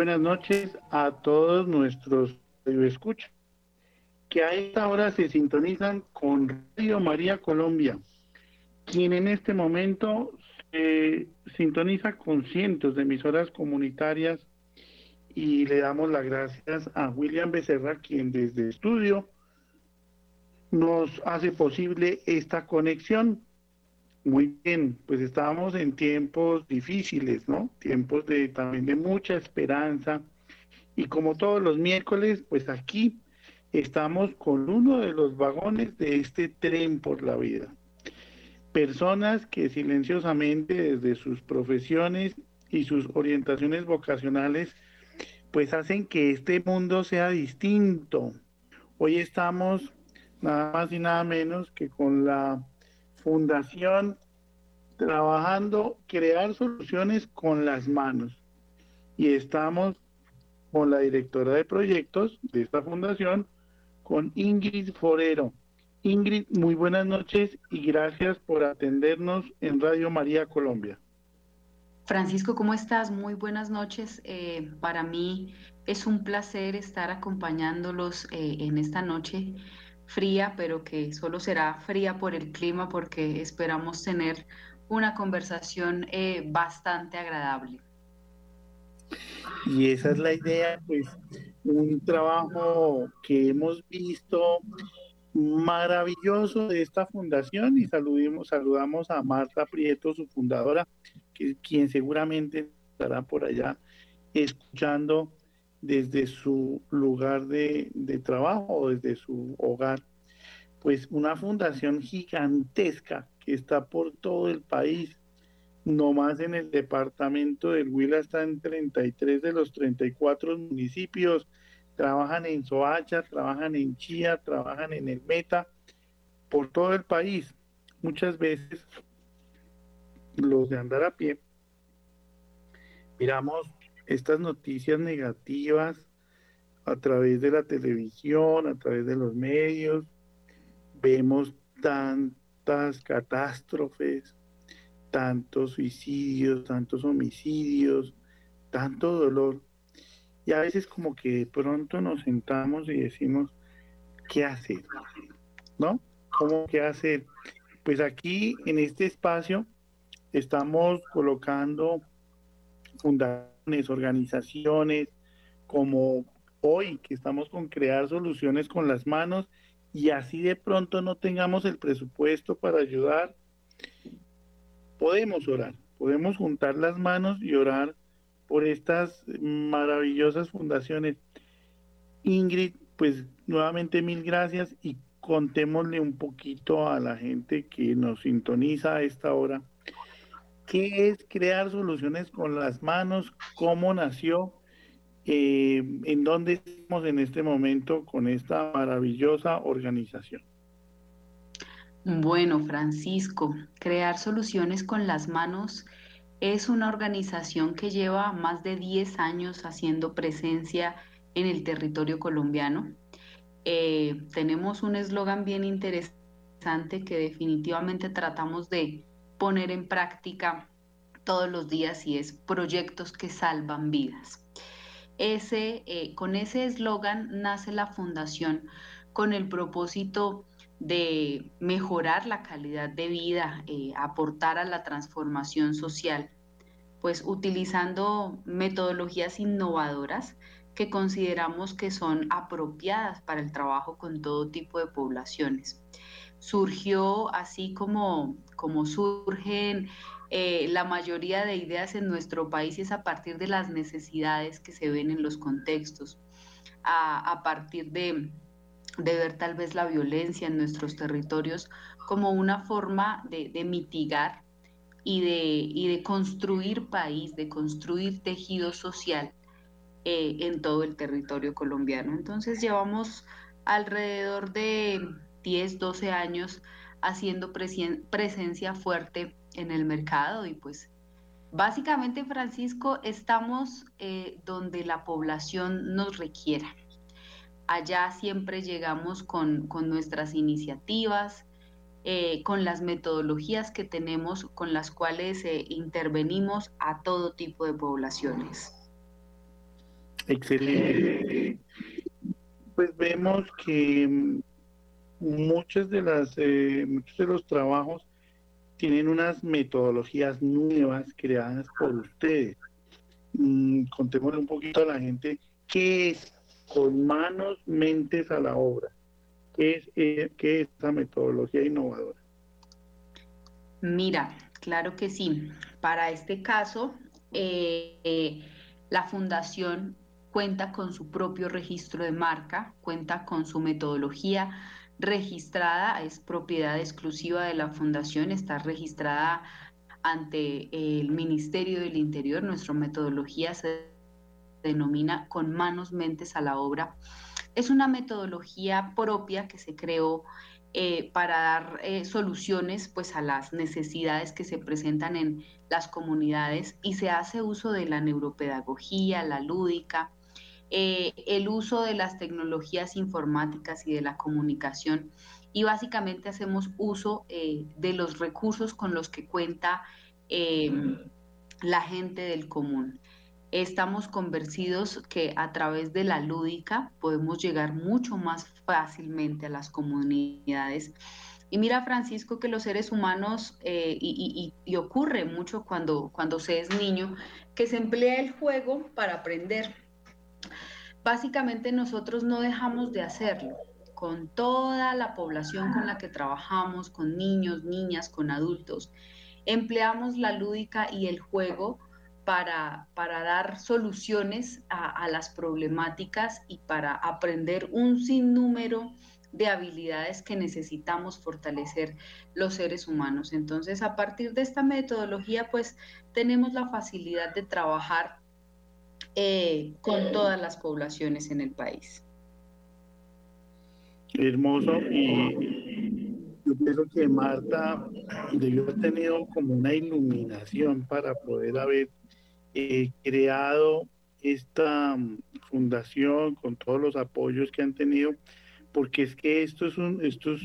Buenas noches a todos nuestros escucha que a esta hora se sintonizan con Radio María Colombia, quien en este momento se sintoniza con cientos de emisoras comunitarias y le damos las gracias a William Becerra, quien desde estudio nos hace posible esta conexión. Muy bien, pues estábamos en tiempos difíciles, ¿no? Tiempos de también de mucha esperanza. Y como todos los miércoles, pues aquí estamos con uno de los vagones de este tren por la vida. Personas que silenciosamente desde sus profesiones y sus orientaciones vocacionales, pues hacen que este mundo sea distinto. Hoy estamos nada más y nada menos que con la fundación trabajando, crear soluciones con las manos. Y estamos con la directora de proyectos de esta fundación, con Ingrid Forero. Ingrid, muy buenas noches y gracias por atendernos en Radio María Colombia. Francisco, ¿cómo estás? Muy buenas noches. Eh, para mí es un placer estar acompañándolos eh, en esta noche fría, pero que solo será fría por el clima porque esperamos tener una conversación eh, bastante agradable. Y esa es la idea, pues un trabajo que hemos visto maravilloso de esta fundación y saludimos, saludamos a Marta Prieto, su fundadora, que, quien seguramente estará por allá escuchando desde su lugar de, de trabajo o desde su hogar, pues una fundación gigantesca que está por todo el país, no más en el departamento del Huila está en 33 de los 34 municipios, trabajan en Soacha, trabajan en Chía, trabajan en el Meta, por todo el país. Muchas veces los de andar a pie miramos estas noticias negativas a través de la televisión, a través de los medios, vemos tantas catástrofes, tantos suicidios, tantos homicidios, tanto dolor. Y a veces como que de pronto nos sentamos y decimos, ¿qué hacer? ¿No? ¿Cómo qué hacer? Pues aquí en este espacio estamos colocando fundaciones, organizaciones, como hoy que estamos con crear soluciones con las manos y así de pronto no tengamos el presupuesto para ayudar, podemos orar, podemos juntar las manos y orar por estas maravillosas fundaciones. Ingrid, pues nuevamente mil gracias y contémosle un poquito a la gente que nos sintoniza a esta hora qué es crear soluciones con las manos, cómo nació, eh, en dónde estamos en este momento con esta maravillosa organización. Bueno, Francisco, crear soluciones con las manos es una organización que lleva más de 10 años haciendo presencia en el territorio colombiano. Eh, tenemos un eslogan bien interesante que definitivamente tratamos de poner en práctica todos los días y es proyectos que salvan vidas. Ese, eh, con ese eslogan nace la fundación con el propósito de mejorar la calidad de vida, eh, aportar a la transformación social, pues utilizando metodologías innovadoras que consideramos que son apropiadas para el trabajo con todo tipo de poblaciones surgió así como, como surgen eh, la mayoría de ideas en nuestro país es a partir de las necesidades que se ven en los contextos, a, partir de, ver tal vez la violencia en nuestros territorios como una forma de, mitigar y de, y de, construir país, de construir tejido social eh, en todo el territorio colombiano. Entonces llevamos alrededor de 10, 12 años haciendo presencia fuerte en el mercado y pues básicamente Francisco estamos eh, donde la población nos requiera. Allá siempre llegamos con, nuestras iniciativas, eh, con las metodologías que tenemos, con las cuales eh, intervenimos a todo tipo de poblaciones. Excelente. Pues vemos que mm, muchas de las, eh, muchos de los trabajos tienen unas metodologías nuevas creadas por ustedes. Mm, contémosle un poquito a la gente qué es con manos, mentes a la obra. ¿Qué es, eh, qué es esta metodología innovadora? Mira, claro que sí. Para este caso, eh, la fundación cuenta con su propio registro de marca, cuenta con su metodología registrada, es propiedad exclusiva de la fundación, está registrada ante el Ministerio del Interior. Nuestra metodología se denomina con manos, mentes a la obra. Es una metodología propia que se creó eh, para dar eh, soluciones pues, a las necesidades que se presentan en las comunidades y se hace uso de la neuropedagogía, la lúdica, eh, el uso de las tecnologías informáticas y de la comunicación y básicamente hacemos uso de los recursos con los que cuenta la gente del común. Estamos convencidos que a través de la lúdica podemos llegar mucho más fácilmente a las comunidades. Y mira, Francisco, que los seres humanos, eh, y, ocurre mucho cuando, cuando se es niño, que se emplea el juego para aprender. Básicamente nosotros no dejamos de hacerlo con toda la población con la que trabajamos, con niños, niñas, con adultos. Empleamos la lúdica y el juego para, para dar soluciones a, las problemáticas y para aprender un sinnúmero de habilidades que necesitamos fortalecer los seres humanos. Entonces, a partir de esta metodología, pues tenemos la facilidad de trabajar eh, con todas las poblaciones en el país. Hermoso. Y yo creo que Marta debió haber tenido como una iluminación para poder haber eh, creado esta mm, fundación con todos los apoyos que han tenido, porque es que esto es un, esto es,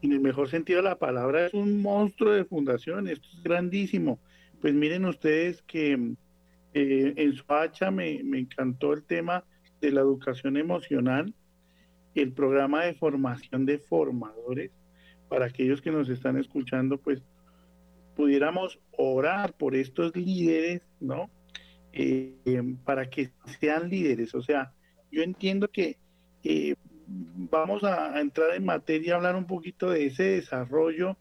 en el mejor sentido de la palabra, es un monstruo de fundación, esto es grandísimo. Pues miren ustedes que mm, eh, en su hacha me, me encantó el tema de la educación emocional, el programa de formación de formadores, para aquellos que nos están escuchando, pues pudiéramos orar por estos líderes, ¿no? Eh, para que sean líderes. O sea, yo entiendo que eh, vamos a, entrar en materia, a hablar un poquito de ese desarrollo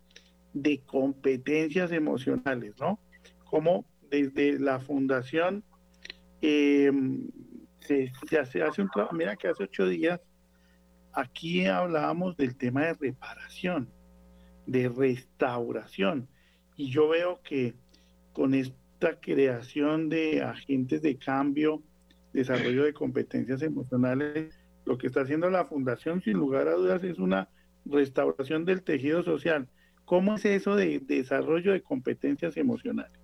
de competencias emocionales, ¿no? Como desde la fundación eh, se, hace, un mira que hace ocho días aquí hablábamos del tema de reparación, de restauración y yo veo que con esta creación de agentes de cambio, desarrollo de competencias emocionales, lo que está haciendo la fundación sin lugar a dudas es una restauración del tejido social. ¿Cómo es eso de desarrollo de competencias emocionales?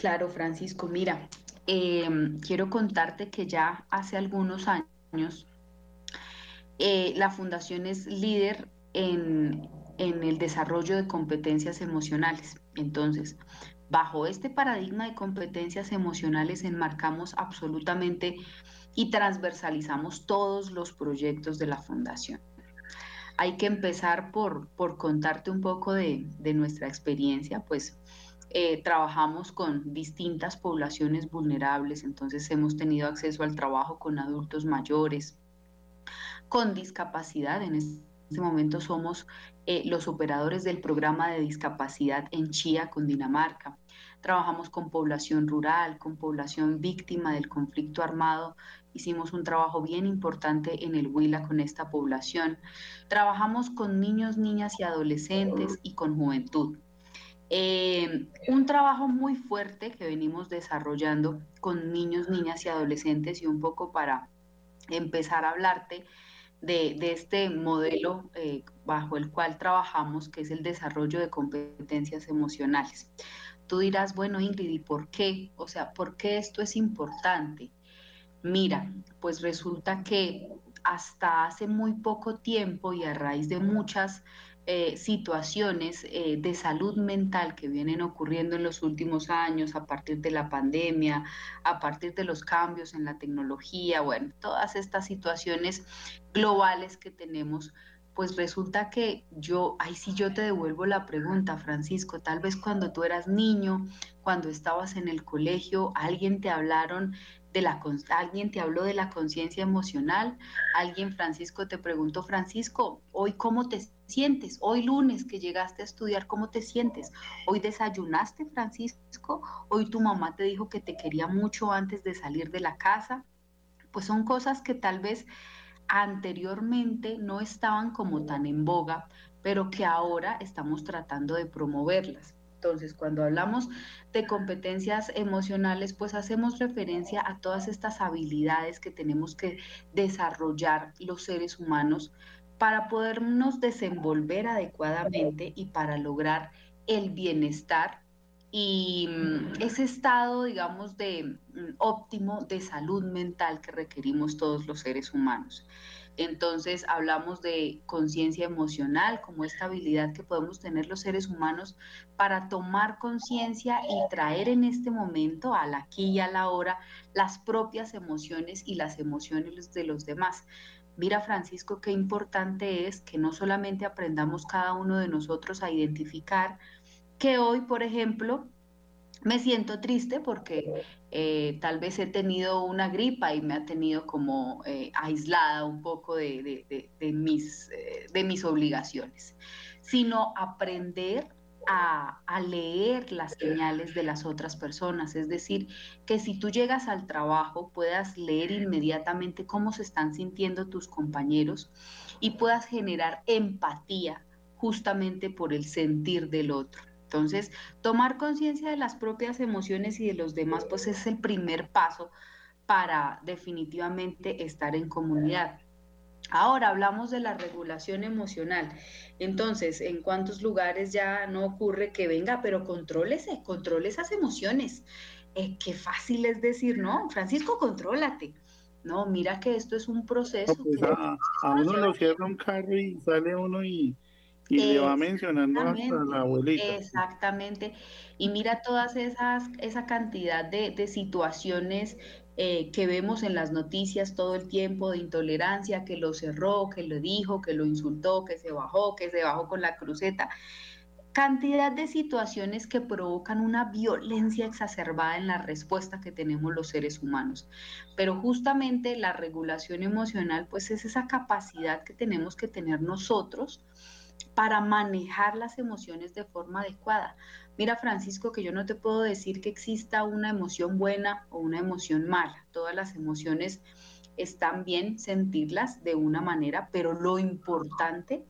Claro, Francisco, mira, em, quiero contarte que ya hace algunos años eh, la fundación es líder en en el desarrollo de competencias emocionales. Entonces, bajo este paradigma de competencias emocionales enmarcamos absolutamente y transversalizamos todos los proyectos de la fundación. Hay que empezar por, por contarte un poco de, nuestra experiencia, pues eh, trabajamos con distintas poblaciones vulnerables, entonces hemos tenido acceso al trabajo con adultos mayores, con discapacidad en este momento somos eh, los operadores del programa de discapacidad en Chía, con Dinamarca. Trabajamos con población rural, con población víctima del conflicto armado. Hicimos un trabajo bien importante en el Huila con esta población. Trabajamos con niños, niñas y adolescentes y con juventud. Eh, un trabajo muy fuerte que venimos desarrollando con niños, niñas y adolescentes y un poco para empezar a hablarte de, este modelo eh, bajo el cual trabajamos, que es el desarrollo de competencias emocionales. Tú dirás, bueno, Ingrid, ¿y por qué? O sea, ¿por qué esto es importante? Mira, pues resulta que hasta hace muy poco tiempo y a raíz de muchas eh, situaciones eh, de salud mental que vienen ocurriendo en los últimos años a partir de la pandemia, a partir de los cambios en la tecnología, bueno, todas estas situaciones globales que tenemos, pues resulta que yo, ahí sí yo te devuelvo la pregunta, Francisco, tal vez cuando tú eras niño, cuando estabas en el colegio, alguien te hablaron de la alguien te habló de la conciencia emocional, alguien Francisco te preguntó, Francisco, hoy cómo te sientes? Hoy lunes que llegaste a estudiar, ¿cómo te sientes? Hoy desayunaste, Francisco? Hoy tu mamá te dijo que te quería mucho antes de salir de la casa. Pues son cosas que tal vez anteriormente no estaban como tan en boga, pero que ahora estamos tratando de promoverlas. Entonces, cuando hablamos de competencias emocionales, pues hacemos referencia a todas estas habilidades que tenemos que desarrollar los seres humanos para podernos desenvolver adecuadamente y para lograr el bienestar y mm, ese estado, digamos, de mm, óptimo de salud mental que requerimos todos los seres humanos. Entonces hablamos de conciencia emocional como esta habilidad que podemos tener los seres humanos para tomar conciencia y traer en este momento, al aquí y a la hora, las propias emociones y las emociones de los demás. Mira, Francisco, qué importante es que no solamente aprendamos cada uno de nosotros a identificar que hoy, por ejemplo, me siento triste porque eh, tal vez he tenido una gripa y me ha tenido como eh, aislada un poco de, mis, eh, de mis obligaciones, sino aprender a, a, leer las señales de las otras personas. Es decir, que si tú llegas al trabajo puedas leer inmediatamente cómo se están sintiendo tus compañeros y puedas generar empatía justamente por el sentir del otro. Entonces, tomar conciencia de las propias emociones y de los demás, pues es el primer paso para definitivamente estar en comunidad. Ahora hablamos de la regulación emocional. Entonces, ¿en cuántos lugares ya no ocurre que venga, pero contrólese, controle esas emociones? Eh, qué fácil es decir, no, Francisco, contrólate. No, mira que esto es un proceso. Pues a, a, uno lo cierra un carro y sale uno y, y le va mencionando hasta la abuelita. Exactamente. Y mira todas esas, esa cantidad de, de situaciones eh, que vemos en las noticias todo el tiempo de intolerancia, que lo cerró, que lo dijo, que lo insultó, que se bajó, que se bajó con la cruceta. Cantidad de situaciones que provocan una violencia exacerbada en la respuesta que tenemos los seres humanos. Pero justamente la regulación emocional, pues es esa capacidad que tenemos que tener nosotros para manejar las emociones de forma adecuada. Mira, Francisco, que yo no te puedo decir que exista una emoción buena o una emoción mala. Todas las emociones están bien sentirlas de una manera, pero lo importante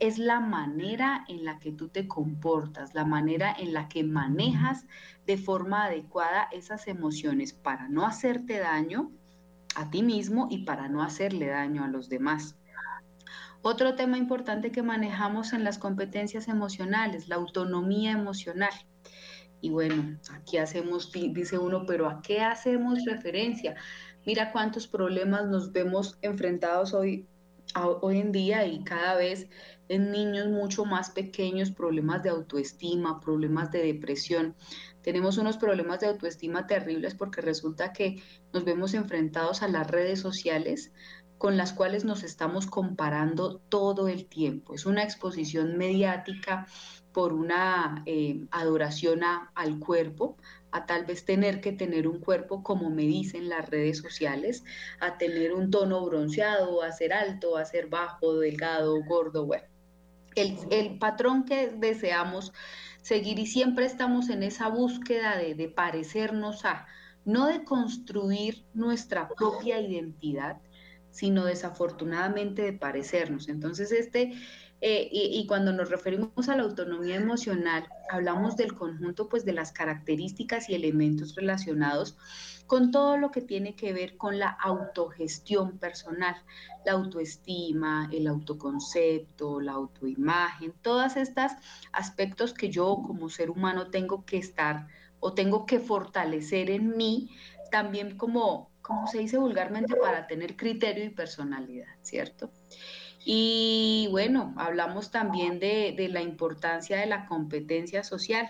es la manera en la que tú te comportas, la manera en la que manejas de forma adecuada esas emociones para no hacerte daño a ti mismo y para no hacerle daño a los demás. Otro tema importante que manejamos en las competencias emocionales, la autonomía emocional. Y bueno, aquí hacemos, dice uno, pero ¿a qué hacemos referencia? Mira cuántos problemas nos vemos enfrentados hoy, hoy en día y cada vez en niños mucho más pequeños, problemas de autoestima, problemas de depresión. Tenemos unos problemas de autoestima terribles porque resulta que nos vemos enfrentados a las redes sociales, con las cuales nos estamos comparando todo el tiempo. Es una exposición mediática por una eh, adoración al cuerpo, a tal vez tener que tener un cuerpo como me dicen las redes sociales, a tener un tono bronceado, a ser alto, a ser bajo, delgado, gordo, bueno. El, el patrón que deseamos seguir y siempre estamos en esa búsqueda de, de parecernos a, no de construir nuestra propia identidad, sino desafortunadamente de parecernos. Entonces, este, eh, y, cuando nos referimos a la autonomía emocional, hablamos del conjunto pues de las características y elementos relacionados con todo lo que tiene que ver con la autogestión personal, la autoestima, el autoconcepto, la autoimagen, todas estas aspectos que yo como ser humano tengo que estar o tengo que fortalecer en mí, también como como se dice vulgarmente, para tener criterio y personalidad, ¿cierto? Y bueno, hablamos también de, de la importancia de la competencia social.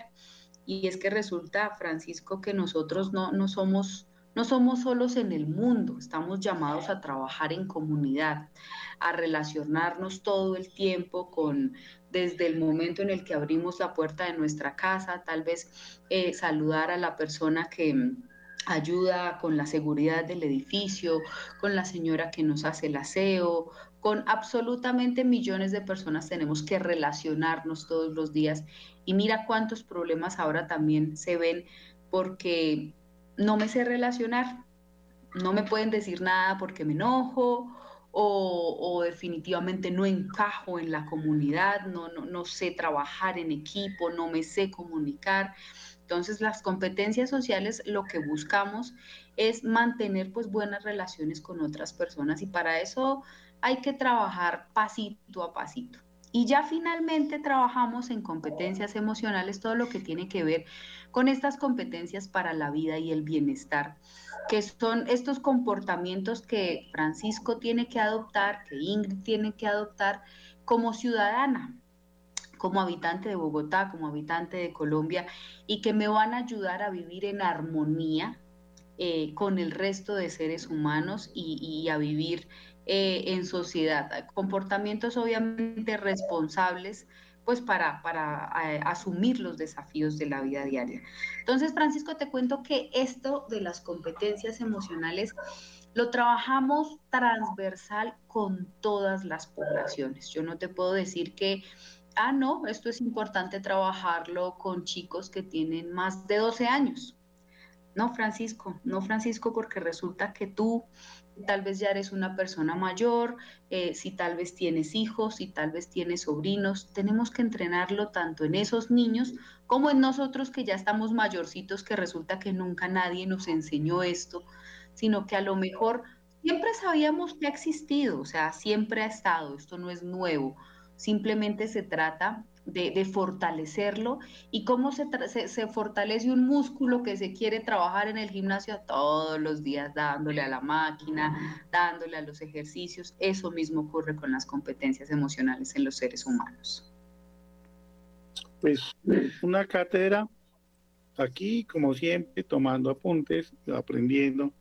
Y es que resulta, Francisco, que nosotros no, no somos no somos solos en el mundo, estamos llamados a trabajar en comunidad, a relacionarnos todo el tiempo con, desde el momento en el que abrimos la puerta de nuestra casa, tal vez eh, saludar a la persona que ayuda con la seguridad del edificio, con la señora que nos hace el aseo, con absolutamente millones de personas tenemos que relacionarnos todos los días. Y mira cuántos problemas ahora también se ven porque no me sé relacionar, no me pueden decir nada porque me enojo o, definitivamente no encajo en la comunidad, no, no, no sé trabajar en equipo, no me sé comunicar. Entonces, las competencias sociales lo que buscamos es mantener pues buenas relaciones con otras personas y para eso hay que trabajar pasito a pasito. Y ya finalmente trabajamos en competencias emocionales, todo lo que tiene que ver con estas competencias para la vida y el bienestar, que son estos comportamientos que Francisco tiene que adoptar, que Ingrid tiene que adoptar como ciudadana, como habitante de Bogotá, como habitante de Colombia, y que me van a ayudar a vivir en armonía eh, con el resto de seres humanos y a vivir eh, en sociedad. Comportamientos obviamente responsables pues para, para asumir los desafíos de la vida diaria. Entonces, Francisco, te cuento que esto de las competencias emocionales lo trabajamos transversal con todas las poblaciones. Yo no te puedo decir que, ah, no, esto es importante trabajarlo con chicos que tienen más de 12 años. No, Francisco, no, Francisco, porque resulta que tú tal vez ya eres una persona mayor, eh, si tal vez tienes hijos, si tal vez tienes sobrinos, tenemos que entrenarlo tanto en esos niños como en nosotros que ya estamos mayorcitos, que resulta que nunca nadie nos enseñó esto, sino que a lo mejor siempre sabíamos que ha existido, o sea, siempre ha estado, esto no es nuevo, simplemente se trata de, fortalecerlo y cómo se, se, fortalece un músculo que se quiere trabajar en el gimnasio todos los días, dándole a la máquina, dándole a los ejercicios. Eso mismo ocurre con las competencias emocionales en los seres humanos. Pues una cátedra aquí, como siempre, tomando apuntes, aprendiendo.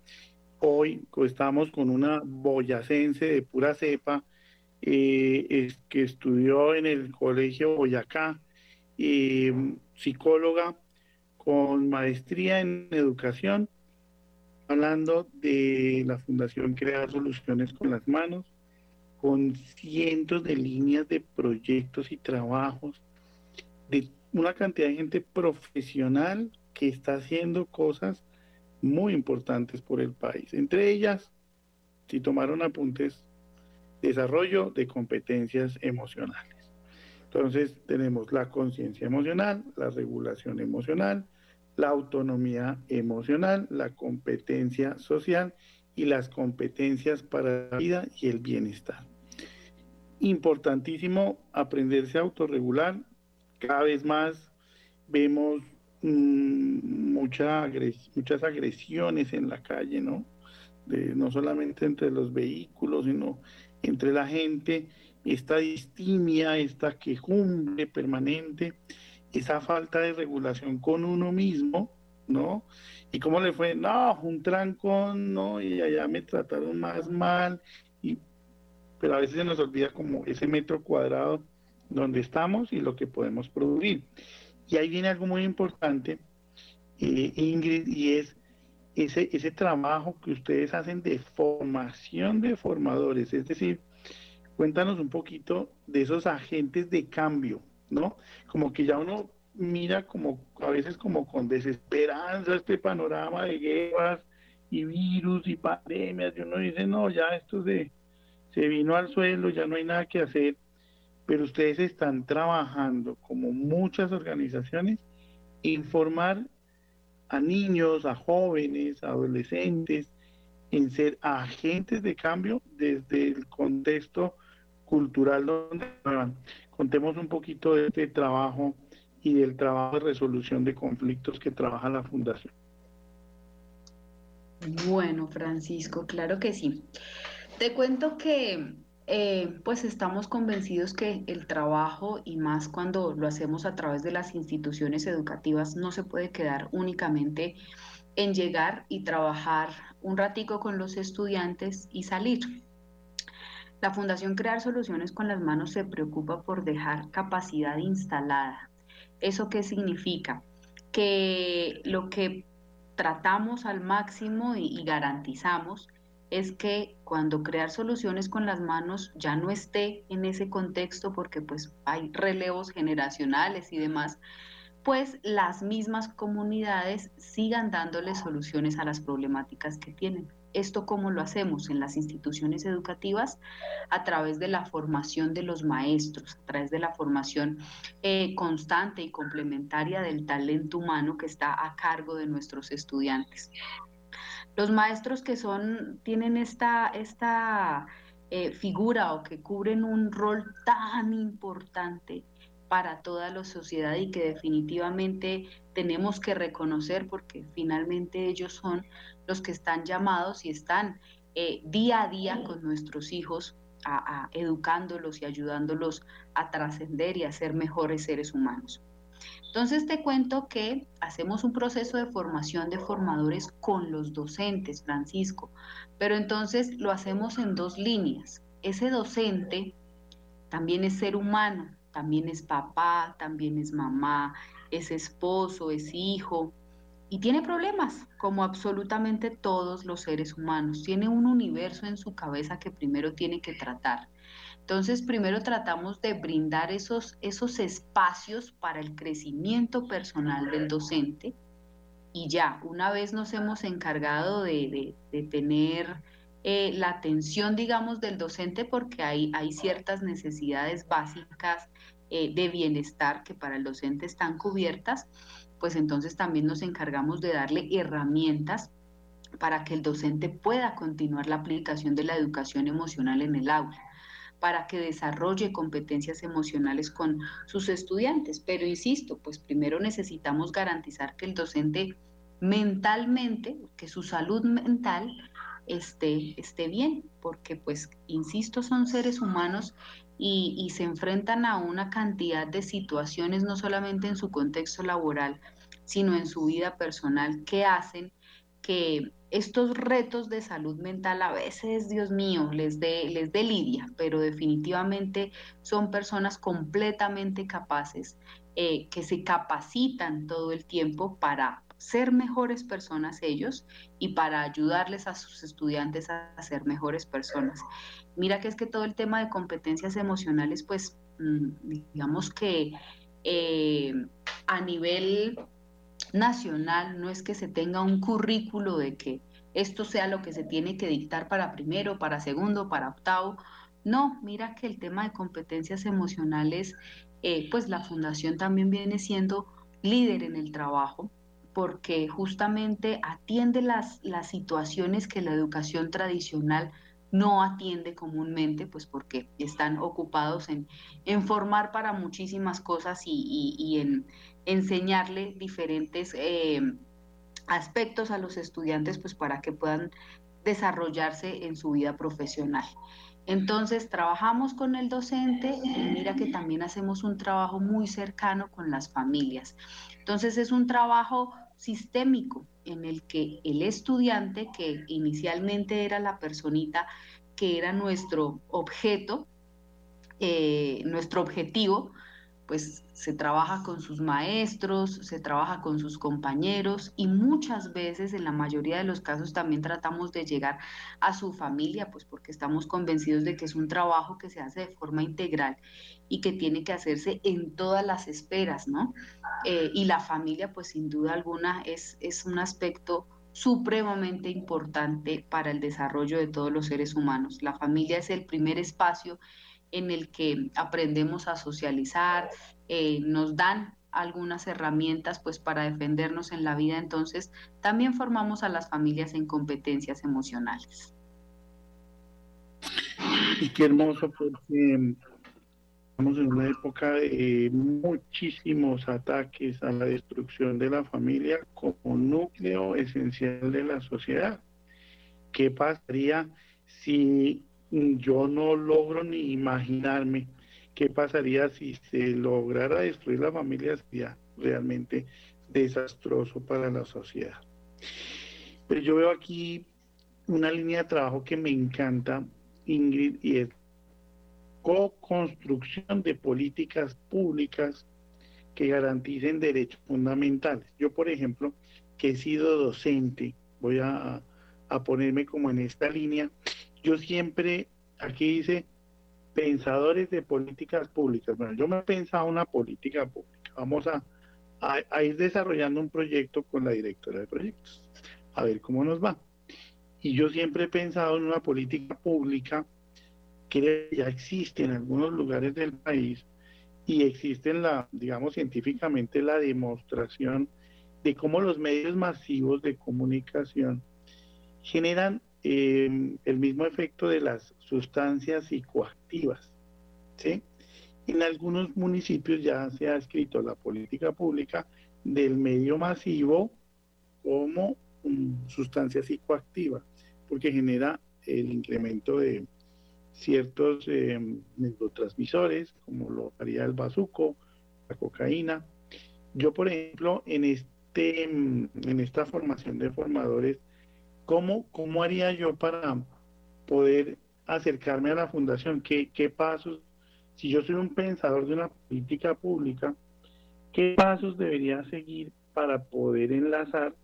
Hoy estamos con una boyacense de pura cepa, eh, que estudió en el Colegio Boyacá, psicóloga con maestría en educación, hablando de la Fundación Crear Soluciones con las Manos, con cientos de líneas de proyectos y trabajos, de una cantidad de gente profesional que está haciendo cosas muy importantes por el país. Entre ellas, si tomaron apuntes, desarrollo de competencias emocionales. Entonces tenemos la conciencia emocional, la regulación emocional, la autonomía emocional, la competencia social y las competencias para la vida y el bienestar. Importantísimo aprenderse a autorregular. Cada vez más vemos mm, muchas agresiones en la calle, ¿no? no solamente entre los vehículos, sino entre la gente, esta distimia, esta quejumbre permanente, esa falta de regulación con uno mismo, ¿no? ¿Y cómo le fue? No, un trancón, ¿no? Y allá me trataron más mal, y, pero a veces se nos olvida como ese metro cuadrado donde estamos y lo que podemos producir. Y ahí viene algo muy importante, eh, Ingrid, y es ese, ese trabajo que ustedes hacen de formación de formadores, es decir, cuéntanos un poquito de esos agentes de cambio, ¿no? Como que ya uno mira como a veces como con desesperanza este panorama de guerras y virus y pandemias y uno dice, no, ya esto se, se vino al suelo, ya no hay nada que hacer, pero ustedes están trabajando como muchas organizaciones en formar a niños, a jóvenes, a adolescentes, en ser agentes de cambio desde el contexto cultural donde van. Contemos un poquito de este trabajo y del trabajo de resolución de conflictos que trabaja la Fundación. Bueno, Francisco, claro que sí. Te cuento que eh, pues estamos convencidos que el trabajo y más cuando lo hacemos a través de las instituciones educativas no se puede quedar únicamente en llegar y trabajar un ratico con los estudiantes y salir. La Fundación Crear Soluciones con las Manos se preocupa por dejar capacidad instalada. ¿Eso qué significa? Que lo que tratamos al máximo y, y garantizamos es que cuando crear soluciones con las manos ya no esté en ese contexto porque pues hay relevos generacionales y demás, pues las mismas comunidades sigan dándole soluciones a las problemáticas que tienen. ¿Esto cómo lo hacemos en las instituciones educativas? A través de la formación de los maestros, a través de la formación eh, constante y complementaria del talento humano que está a cargo de nuestros estudiantes. Los maestros que son, tienen esta, esta eh, figura o que cubren un rol tan importante para toda la sociedad y que definitivamente tenemos que reconocer porque finalmente ellos son los que están llamados y están eh, día a día con nuestros hijos, educándolos y ayudándolos a trascender y a ser mejores seres humanos. Entonces te cuento que hacemos un proceso de formación de formadores con los docentes, Francisco, pero entonces lo hacemos en dos líneas. Ese docente también es ser humano, también es papá, también es mamá, es esposo, es hijo, y tiene problemas, como absolutamente todos los seres humanos. Tiene un universo en su cabeza que primero tiene que tratar. Entonces, primero tratamos de brindar esos, esos espacios para el crecimiento personal del docente. Y ya, una vez nos hemos encargado de, tener eh, la atención, digamos, del docente, porque hay, hay ciertas necesidades básicas eh, de bienestar que para el docente están cubiertas, pues entonces también nos encargamos de darle herramientas para que el docente pueda continuar la aplicación de la educación emocional en el aula para que desarrolle competencias emocionales con sus estudiantes. Pero insisto, pues primero necesitamos garantizar que el docente mentalmente, que su salud mental esté, esté bien, porque pues, insisto, son seres humanos y, y, se enfrentan a una cantidad de situaciones, no solamente en su contexto laboral, sino en su vida personal, que hacen que estos retos de salud mental a veces, Dios mío, les dé les de lidia, pero definitivamente son personas completamente capaces eh, que se capacitan todo el tiempo para ser mejores personas ellos y para ayudarles a sus estudiantes a, ser mejores personas. Mira que es que todo el tema de competencias emocionales, pues mm, digamos que eh, a nivel nacional, no es que se tenga un currículo de que esto sea lo que se tiene que dictar para primero, para segundo, para octavo. No, mira que el tema de competencias emocionales, eh, pues la fundación también viene siendo líder en el trabajo porque justamente atiende las, las situaciones que la educación tradicional no atiende comúnmente, pues porque están ocupados en, en formar para muchísimas cosas y, en enseñarle diferentes eh, aspectos a los estudiantes, pues para que puedan desarrollarse en su vida profesional. Entonces, trabajamos con el docente y mira que también hacemos un trabajo muy cercano con las familias. Entonces, es un trabajo sistémico en el que el estudiante, que inicialmente era la personita que era nuestro objeto, eh, nuestro objetivo, pues se trabaja con sus maestros, se trabaja con sus compañeros y muchas veces, en la mayoría de los casos, también tratamos de llegar a su familia, pues porque estamos convencidos de que es un trabajo que se hace de forma integral y que tiene que hacerse en todas las esferas, ¿no? Eh, y la familia, pues sin duda alguna, es, es un aspecto supremamente importante para el desarrollo de todos los seres humanos. La familia es el primer espacio en el que aprendemos a socializar, eh, nos dan algunas herramientas pues para defendernos en la vida, entonces también formamos a las familias en competencias emocionales. Y qué hermoso porque estamos en una época de muchísimos ataques a la destrucción de la familia como núcleo esencial de la sociedad. ¿Qué pasaría si yo no logro ni imaginarme qué pasaría si se lograra destruir la familia, sería realmente desastroso para la sociedad. Pero yo veo aquí una línea de trabajo que me encanta, Ingrid, y es co-construcción de políticas públicas que garanticen derechos fundamentales. Yo, por ejemplo, que he sido docente, voy a, a ponerme como en esta línea, yo siempre, aquí dice, pensadores de políticas públicas. Bueno, yo me he pensado una política pública. Vamos a, a, ir desarrollando un proyecto con la directora de proyectos, a ver cómo nos va. Y yo siempre he pensado en una política pública que ya existe en algunos lugares del país y existe en la, digamos, científicamente la demostración de cómo los medios masivos de comunicación generan el mismo efecto de las sustancias psicoactivas. ¿sí? En algunos municipios ya se ha escrito la política pública del medio masivo como sustancia psicoactiva, porque genera el incremento de ciertos eh, neurotransmisores, como lo haría el bazuco, la cocaína. Yo, por ejemplo, en, este, en esta formación de formadores, ¿cómo, cómo haría yo para poder acercarme a la fundación? ¿Qué, qué pasos si yo soy un pensador de una política pública, ¿qué pasos debería seguir para poder enlazar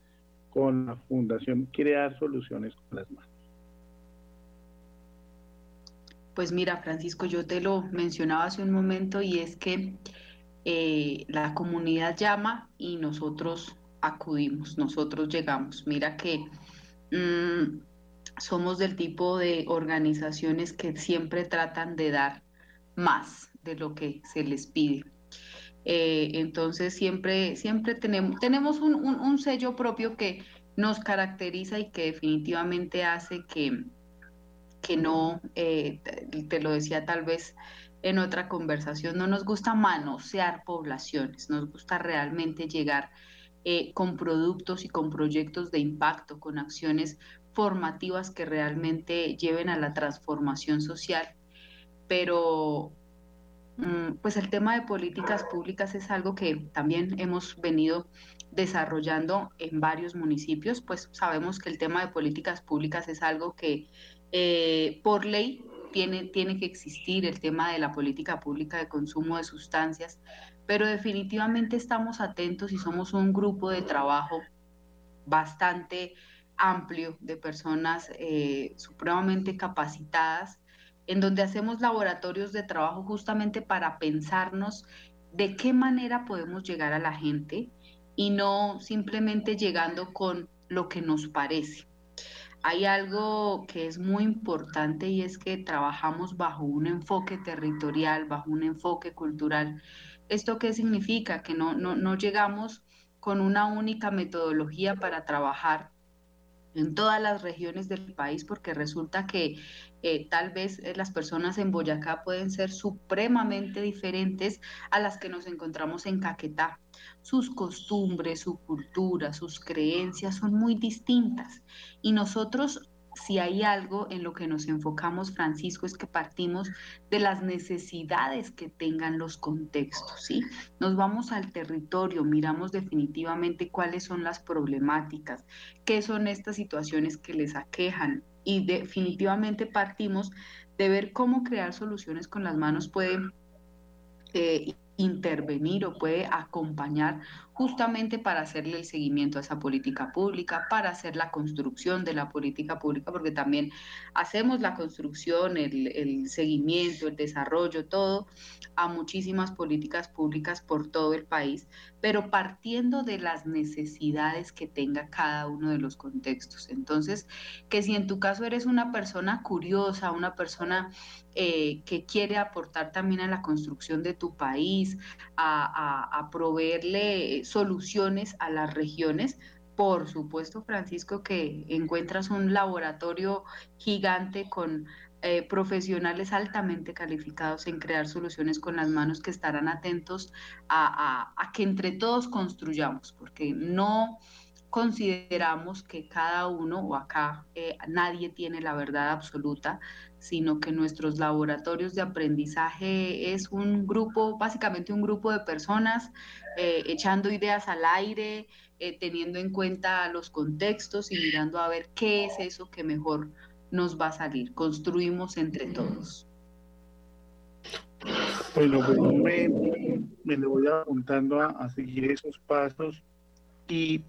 con la fundación, crear soluciones con las manos? Pues mira, Francisco, yo te lo mencionaba hace un momento y es que eh, la comunidad llama y nosotros acudimos, nosotros llegamos. Mira que mm, somos del tipo de organizaciones que siempre tratan de dar más de lo que se les pide. Eh, entonces siempre, siempre tenemos, tenemos un, sello propio que nos caracteriza y que definitivamente hace que, que no, eh, te lo decía tal vez en otra conversación, no nos gusta manosear poblaciones, nos gusta realmente llegar eh, con productos y con proyectos de impacto, con acciones formativas que realmente lleven a la transformación social. Pero mm, pues el tema de políticas públicas es algo que también hemos venido desarrollando en varios municipios, pues sabemos que el tema de políticas públicas es algo que eh, por ley tiene, tiene que existir, el tema de la política pública de consumo de sustancias, pero definitivamente estamos atentos y somos un grupo de trabajo bastante amplio de personas eh, supremamente capacitadas en donde hacemos laboratorios de trabajo justamente para pensarnos de qué manera podemos llegar a la gente y no simplemente llegando con lo que nos parece. Hay algo que es muy importante y es que trabajamos bajo un enfoque territorial, bajo un enfoque cultural. ¿Esto qué significa? Que no, no, no llegamos con una única metodología para trabajar en todas las regiones del país, porque resulta que eh, tal vez eh, las personas en Boyacá pueden ser supremamente diferentes a las que nos encontramos en Caquetá. Sus costumbres, su cultura, sus creencias son muy distintas y nosotros si hay algo en lo que nos enfocamos, Francisco, es que partimos de las necesidades que tengan los contextos, ¿sí? Nos vamos al territorio, miramos definitivamente cuáles son las problemáticas, qué son estas situaciones que les aquejan y definitivamente partimos de ver cómo crear soluciones con las manos puede eh, intervenir o puede acompañar justamente para hacerle el seguimiento a esa política pública, para hacer la construcción de la política pública, porque también hacemos la construcción, el, el seguimiento, el desarrollo, todo a muchísimas políticas públicas por todo el país, pero partiendo de las necesidades que tenga cada uno de los contextos. Entonces, que si en tu caso eres una persona curiosa, una persona eh, que quiere aportar también a la construcción de tu país, a, proveerle soluciones a las regiones, por supuesto, Francisco, que encuentras un laboratorio gigante con eh, profesionales altamente calificados en crear soluciones con las manos que estarán atentos a, que entre todos construyamos, porque no consideramos que cada uno o acá eh, nadie tiene la verdad absoluta, sino que nuestros laboratorios de aprendizaje es un grupo, básicamente un grupo de personas eh, echando ideas al aire, eh, teniendo en cuenta los contextos y mirando a ver qué es eso que mejor nos va a salir. Construimos entre todos. Bueno, pues me, me le voy apuntando a, seguir esos pasos y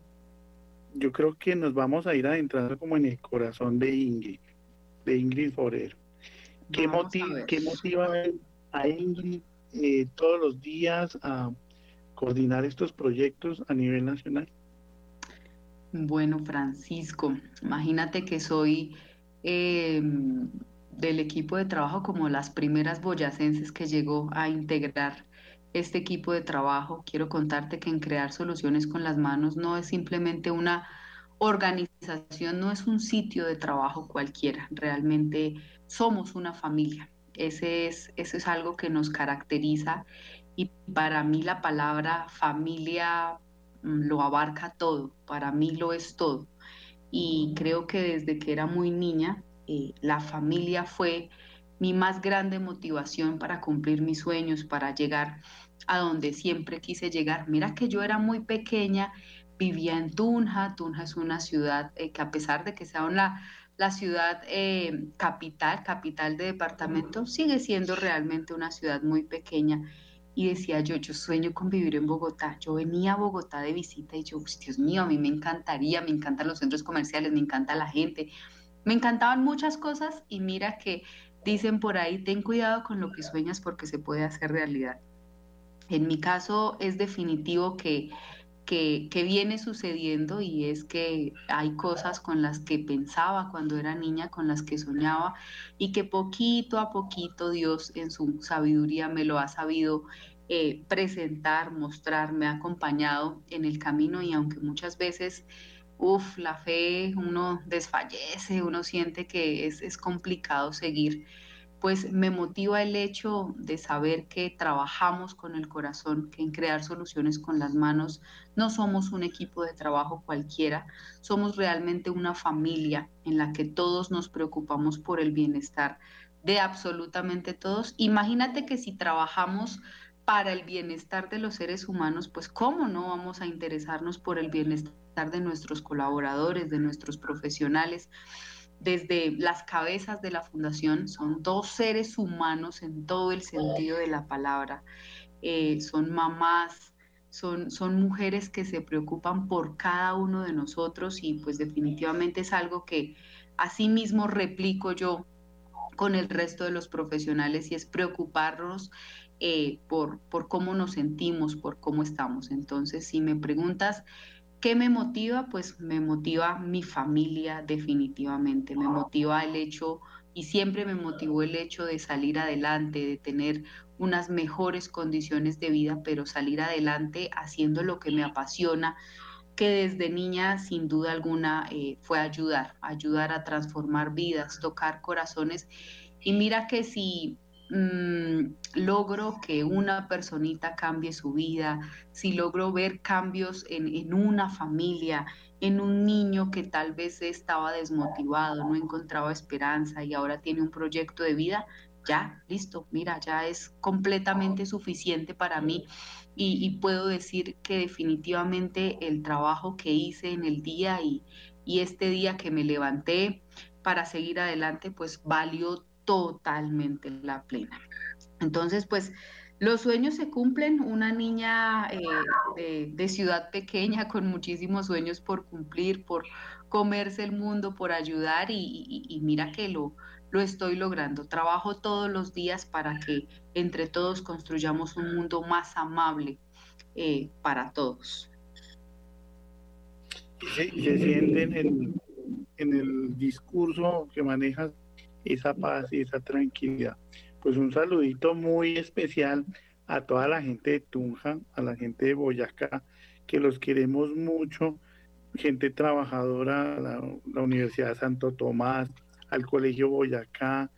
yo creo que nos vamos a ir adentrando como en el corazón de Ingrid, de Ingrid Forero. ¿Qué, motiva, ¿Qué motiva a Ingrid eh, todos los días a coordinar estos proyectos a nivel nacional? Bueno, Francisco, imagínate que soy em, del equipo de trabajo como las primeras boyacenses que llegó a integrar este equipo de trabajo. Quiero contarte que en crear soluciones con las manos no es simplemente una organización, no es un sitio de trabajo cualquiera, realmente somos una familia. Ese es, eso es algo que nos caracteriza y para mí la palabra familia mm, lo abarca todo, para mí lo es todo. Y creo que desde que era muy niña, eh, la familia fue mi más grande motivación para cumplir mis sueños, para llegar a donde siempre quise llegar. Mira que yo era muy pequeña, vivía en Tunja. Tunja es una ciudad eh, que a pesar de que sea una, la ciudad eh, capital, capital de departamento, sigue siendo realmente una ciudad muy pequeña. Y decía yo, yo sueño con vivir en Bogotá. Yo venía a Bogotá de visita y yo, Dios mío, a mí me encantaría, me encantan los centros comerciales, me encanta la gente, me encantaban muchas cosas y mira que Dicen por ahí, ten cuidado con lo que sueñas porque se puede hacer realidad. En mi caso es definitivo que, que, viene sucediendo y es que hay cosas con las que pensaba cuando era niña, con las que soñaba y que poquito a poquito Dios en su sabiduría me lo ha sabido eh, presentar, mostrar, me ha acompañado en el camino y aunque muchas veces Uf, la fe, uno desfallece, uno siente que es, es complicado seguir, pues me motiva el hecho de saber que trabajamos con el corazón, que en crear soluciones con las manos no somos un equipo de trabajo cualquiera, somos realmente una familia en la que todos nos preocupamos por el bienestar de absolutamente todos. Imagínate que si trabajamos para el bienestar de los seres humanos, pues cómo no vamos a interesarnos por el bienestar de nuestros colaboradores, de nuestros profesionales. Desde las cabezas de la fundación son dos seres humanos en todo el sentido de la palabra. Eh, son mamás, son, son mujeres que se preocupan por cada uno de nosotros y pues definitivamente es algo que asimismo replico yo con el resto de los profesionales y es preocuparnos eh, por, por cómo nos sentimos, por cómo estamos. Entonces, si me preguntas ¿Qué me motiva? Pues me motiva mi familia definitivamente, me motiva el hecho y siempre me motivó el hecho de salir adelante, de tener unas mejores condiciones de vida, pero salir adelante haciendo lo que me apasiona, que desde niña sin duda alguna eh, fue ayudar, ayudar a transformar vidas, tocar corazones. Y mira que si Mm, logro que una personita cambie su vida, si logro ver cambios en, una familia, en un niño que tal vez estaba desmotivado, no encontraba esperanza y ahora tiene un proyecto de vida, ya, listo, mira, ya es completamente suficiente para mí y, y puedo decir que definitivamente el trabajo que hice en el día y, y este día que me levanté para seguir adelante, pues valió totalmente la plena. Entonces, pues los sueños se cumplen. Una niña eh, de, ciudad pequeña con muchísimos sueños por cumplir, por comerse el mundo, por ayudar y, mira que lo, lo estoy logrando. Trabajo todos los días para que entre todos construyamos un mundo más amable eh, para todos. Se, se siente en en el discurso que manejas esa paz y esa tranquilidad. Pues un saludito muy especial a toda la gente de Tunja, a la gente de Boyacá, que los queremos mucho, gente trabajadora, la, la Universidad de Santo Tomás, al Colegio Boyacá.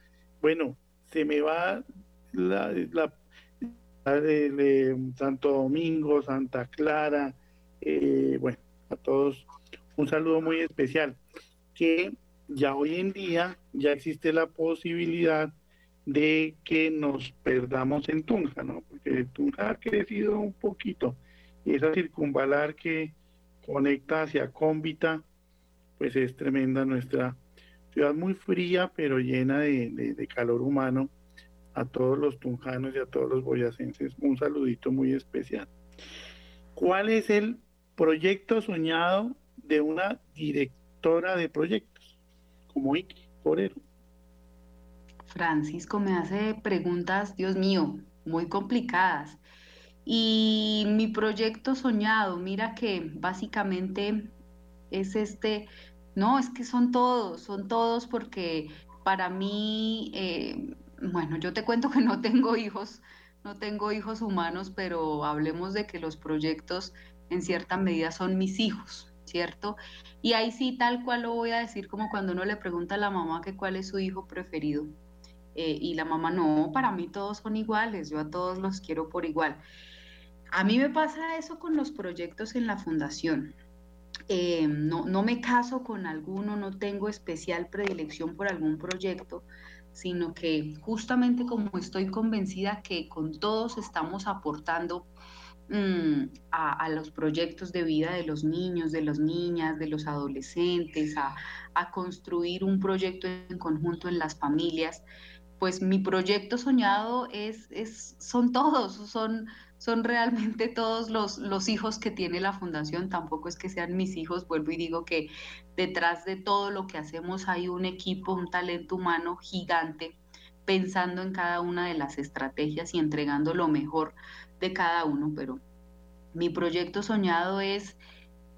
Bueno, se me va la, la, de, Santo Domingo, Santa Clara, eh, bueno, a todos un saludo muy especial. Que ya hoy en día ya existe la posibilidad de que nos perdamos en Tunja, ¿no? Porque Tunja ha crecido un poquito y esa circunvalar que conecta hacia Cómbita, pues es tremenda nuestra ciudad muy fría, pero llena de, calor humano. A todos los tunjanos y a todos los boyacenses, un saludito muy especial. ¿Cuál es el proyecto soñado de una directora de proyectos como Iki Forero? Francisco me hace preguntas, Dios mío, muy complicadas. Y mi proyecto soñado, mira que básicamente es este, no, es que son todos, son todos porque para mí, eh, bueno, yo te cuento que no tengo hijos, no tengo hijos humanos, pero hablemos de que los proyectos en cierta medida son mis hijos, ¿cierto? Y ahí sí, tal cual lo voy a decir como cuando uno le pregunta a la mamá que cuál es su hijo preferido. Eh, y la mamá, no, para mí todos son iguales, yo a todos los quiero por igual. A mí me pasa eso con los proyectos en la fundación. Eh, no, no me caso con alguno, no tengo especial predilección por algún proyecto, sino que justamente como estoy convencida que con todos estamos aportando mm, a, los proyectos de vida de los niños, de las niñas, de los adolescentes, a, construir un proyecto en conjunto en las familias, pues mi proyecto soñado es, son todos, son, son realmente todos los, los hijos que tiene la fundación, tampoco es que sean mis hijos, vuelvo y digo que detrás de todo lo que hacemos hay un equipo, un talento humano gigante, pensando en cada una de las estrategias y entregando lo mejor de cada uno, pero mi proyecto soñado es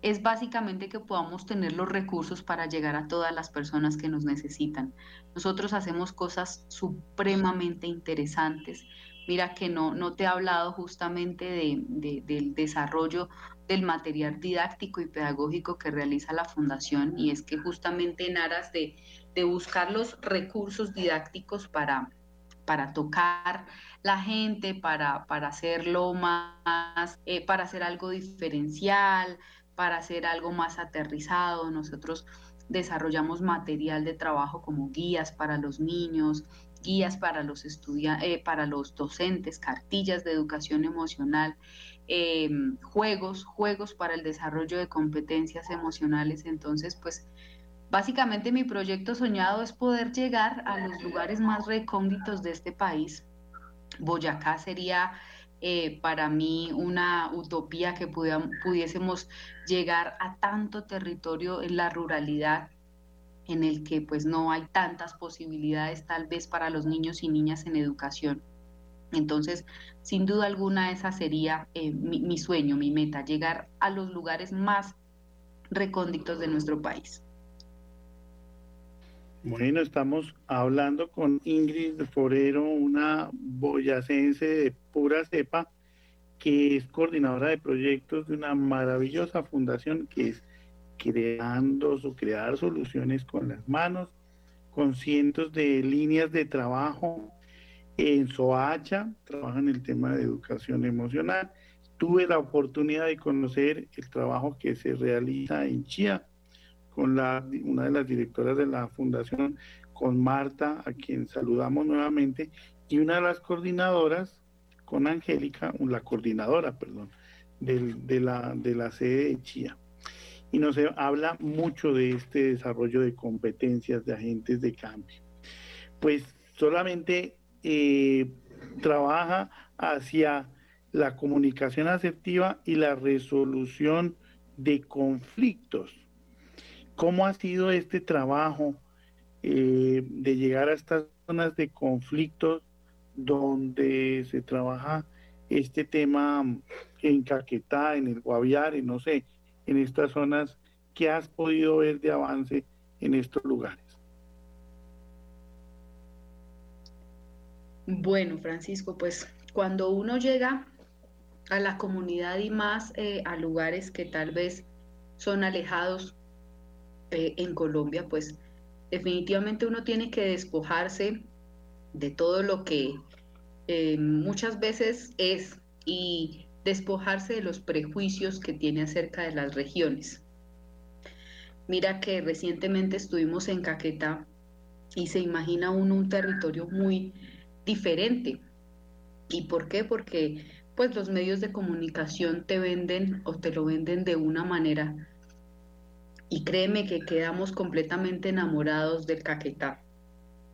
es básicamente que podamos tener los recursos para llegar a todas las personas que nos necesitan. Nosotros hacemos cosas supremamente interesantes. Mira que no, no te he hablado justamente de, del desarrollo del material didáctico y pedagógico que realiza la Fundación y es que justamente en aras de, de buscar los recursos didácticos para, para tocar la gente, para, para hacerlo más, eh, para hacer algo diferencial, para hacer algo más aterrizado. Nosotros desarrollamos material de trabajo como guías para los niños, guías para los eh, para los docentes, cartillas de educación emocional, eh, juegos, juegos para el desarrollo de competencias emocionales. Entonces, pues básicamente mi proyecto soñado es poder llegar a los lugares más recónditos de este país. Boyacá sería eh, para mí una utopía que pudiésemos llegar a tanto territorio en la ruralidad en el que pues no hay tantas posibilidades tal vez para los niños y niñas en educación. Entonces, sin duda alguna, esa sería eh, mi, mi sueño, mi meta, llegar a los lugares más recónditos de nuestro país. Bueno, estamos hablando con Ingrid Forero, una boyacense de pura cepa, que es coordinadora de proyectos de una maravillosa fundación que es creando o crear soluciones con las manos, con cientos de líneas de trabajo en Soacha, trabaja en el tema de educación emocional. Tuve la oportunidad de conocer el trabajo que se realiza en Chía con la, una de las directoras de la fundación, con Marta, a quien saludamos nuevamente, y una de las coordinadoras, con Angélica, la coordinadora, perdón, de, la, de la sede de Chía. Y nos habla mucho de este desarrollo de competencias de agentes de cambio. Pues solamente eh, trabaja hacia la comunicación asertiva y la resolución de conflictos ¿Cómo ha sido este trabajo eh, de llegar a estas zonas de conflictos donde se trabaja este tema en Caquetá, en el Guaviare, no sé, en estas zonas, ¿qué has podido ver de avance en estos lugares? Bueno, Francisco, pues cuando uno llega a la comunidad y más eh, a lugares que tal vez son alejados en Colombia, pues definitivamente uno tiene que despojarse de todo lo que eh, muchas veces es y despojarse de los prejuicios que tiene acerca de las regiones. Mira que recientemente estuvimos en Caquetá y se imagina uno un territorio muy diferente. ¿Y por qué? Porque pues los medios de comunicación te venden o te lo venden de una manera. Y créeme que quedamos completamente enamorados del Caquetá.